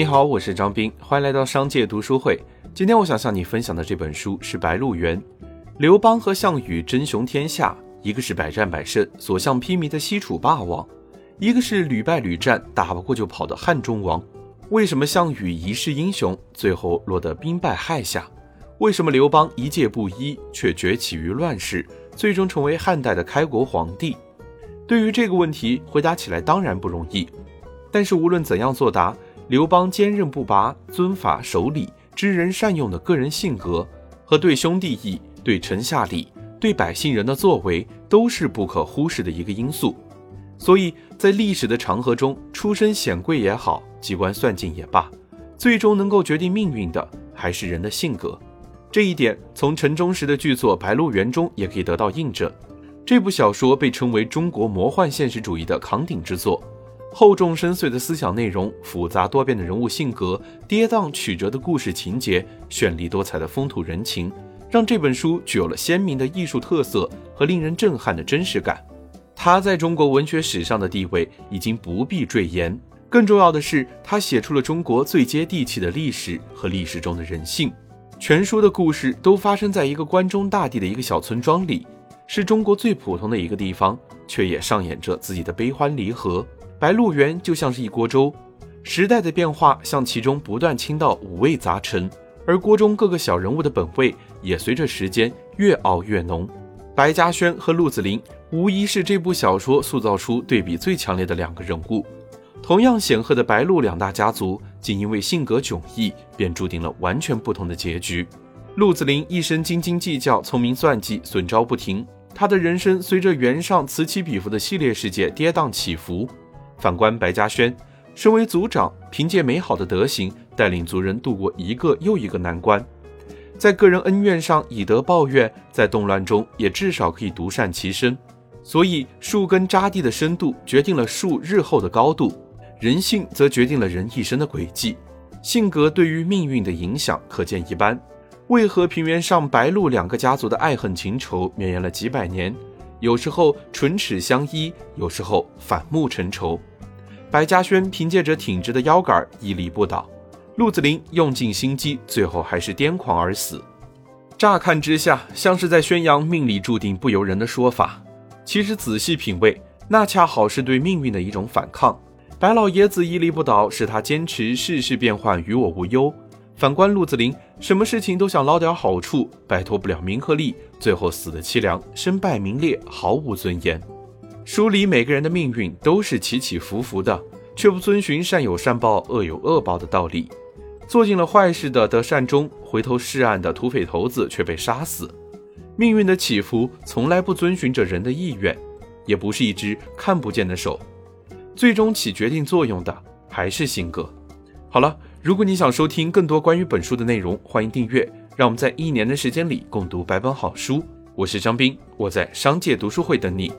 你好，我是张斌，欢迎来到商界读书会。今天我想向你分享的这本书是《白鹿原》。刘邦和项羽争雄天下，一个是百战百胜、所向披靡的西楚霸王，一个是屡败屡战、打不过就跑的汉中王。为什么项羽一世英雄，最后落得兵败害下？为什么刘邦一介布衣，却崛起于乱世，最终成为汉代的开国皇帝？对于这个问题，回答起来当然不容易。但是无论怎样作答，刘邦坚韧不拔、遵法守礼、知人善用的个人性格，和对兄弟义、对臣下礼、对百姓人的作为，都是不可忽视的一个因素。所以在历史的长河中，出身显贵也好，机关算尽也罢，最终能够决定命运的，还是人的性格。这一点从陈忠实的剧作《白鹿原》中也可以得到印证。这部小说被称为中国魔幻现实主义的扛鼎之作。厚重深邃的思想内容，复杂多变的人物性格，跌宕曲折的故事情节，绚丽多彩的风土人情，让这本书具有了鲜明的艺术特色和令人震撼的真实感。它在中国文学史上的地位已经不必赘言。更重要的是，它写出了中国最接地气的历史和历史中的人性。全书的故事都发生在一个关中大地的一个小村庄里，是中国最普通的一个地方，却也上演着自己的悲欢离合。白鹿原就像是一锅粥，时代的变化向其中不断倾倒五味杂陈，而锅中各个小人物的本味也随着时间越熬越浓。白嘉轩和鹿子霖无疑是这部小说塑造出对比最强烈的两个人物。同样显赫的白鹿两大家族，仅因为性格迥异，便注定了完全不同的结局。鹿子霖一生斤斤计较，聪明算计，损招不停，他的人生随着原上此起彼伏的系列事件跌宕起伏。反观白嘉轩，身为族长，凭借美好的德行，带领族人度过一个又一个难关。在个人恩怨上以德报怨，在动乱中也至少可以独善其身。所以，树根扎地的深度决定了树日后的高度，人性则决定了人一生的轨迹。性格对于命运的影响可见一斑。为何平原上白鹿两个家族的爱恨情仇绵延了几百年？有时候唇齿相依，有时候反目成仇。白嘉轩凭借着挺直的腰杆屹立不倒，鹿子霖用尽心机，最后还是癫狂而死。乍看之下，像是在宣扬命里注定不由人的说法，其实仔细品味，那恰好是对命运的一种反抗。白老爷子屹立不倒，是他坚持世事变幻与我无忧；反观陆子霖，什么事情都想捞点好处，摆脱不了名和利，最后死得凄凉，身败名裂，毫无尊严。书里每个人的命运都是起起伏伏的，却不遵循善有善报、恶有恶报的道理。做尽了坏事的得善终，回头是岸的土匪头子却被杀死。命运的起伏从来不遵循着人的意愿，也不是一只看不见的手。最终起决定作用的还是性格。好了，如果你想收听更多关于本书的内容，欢迎订阅。让我们在一年的时间里共读百本好书。我是张斌，我在商界读书会等你。